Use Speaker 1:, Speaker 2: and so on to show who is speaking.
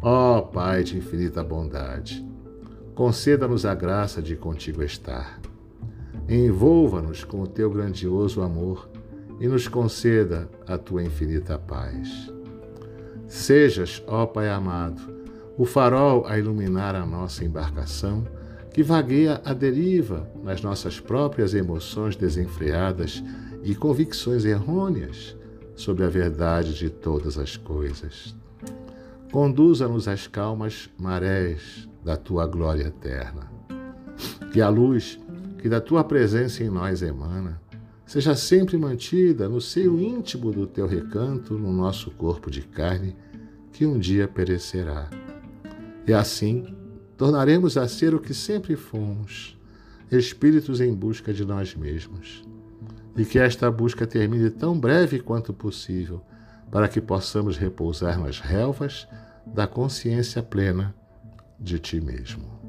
Speaker 1: Ó Pai de infinita bondade, conceda-nos a graça de contigo estar. Envolva-nos com o teu grandioso amor e nos conceda a tua infinita paz. Sejas, ó Pai amado, o farol a iluminar a nossa embarcação, que vagueia à deriva nas nossas próprias emoções desenfreadas e convicções errôneas sobre a verdade de todas as coisas. Conduza-nos às calmas marés da tua glória eterna. Que a luz que da tua presença em nós emana seja sempre mantida no seio íntimo do teu recanto, no nosso corpo de carne, que um dia perecerá. E assim tornaremos a ser o que sempre fomos, espíritos em busca de nós mesmos. E que esta busca termine tão breve quanto possível, para que possamos repousar nas relvas da consciência plena de ti mesmo.